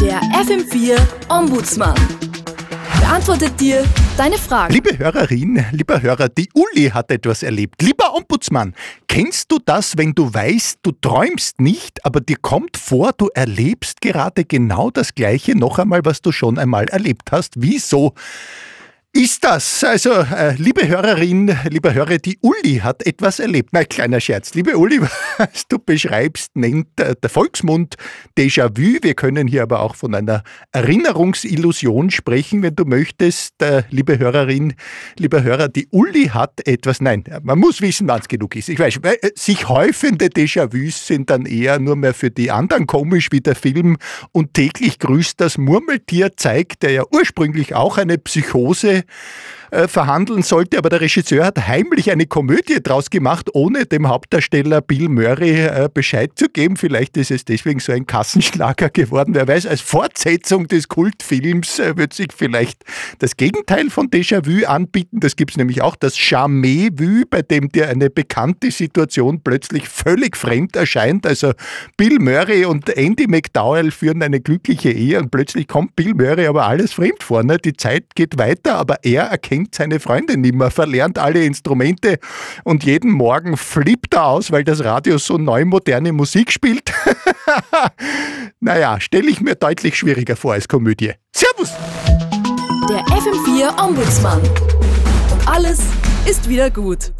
Der FM4 Ombudsmann beantwortet dir deine Fragen. Liebe Hörerin, lieber Hörer, die Uli hat etwas erlebt. Lieber Ombudsmann, kennst du das, wenn du weißt, du träumst nicht, aber dir kommt vor, du erlebst gerade genau das Gleiche noch einmal, was du schon einmal erlebt hast? Wieso? Ist das? Also, äh, liebe Hörerin, lieber Hörer, die Uli hat etwas erlebt. Nein, kleiner Scherz. Liebe Uli, was du beschreibst, nennt äh, der Volksmund Déjà-vu. Wir können hier aber auch von einer Erinnerungsillusion sprechen, wenn du möchtest. Äh, liebe Hörerin, lieber Hörer, die Uli hat etwas, nein, man muss wissen, wann es genug ist. Ich weiß, weil, äh, sich häufende Déjà-vus sind dann eher nur mehr für die anderen komisch, wie der Film und täglich grüßt das Murmeltier zeigt, der ja ursprünglich auch eine Psychose äh, verhandeln sollte, aber der Regisseur hat heimlich eine Komödie draus gemacht, ohne dem Hauptdarsteller Bill Murray äh, Bescheid zu geben. Vielleicht ist es deswegen so ein Kassenschlager geworden. Wer weiß, als Fortsetzung des Kultfilms äh, wird sich vielleicht das Gegenteil von Déjà-vu anbieten. Das gibt es nämlich auch, das Jamais-vu, bei dem dir eine bekannte Situation plötzlich völlig fremd erscheint. Also Bill Murray und Andy McDowell führen eine glückliche Ehe und plötzlich kommt Bill Murray aber alles fremd vor. Ne? Die Zeit geht weiter, aber er erkennt seine Freundin nicht mehr, verlernt alle Instrumente und jeden Morgen flippt er aus, weil das Radio so neu moderne Musik spielt. naja, stelle ich mir deutlich schwieriger vor als Komödie. Servus! Der FM4 Ombudsmann. Und alles ist wieder gut.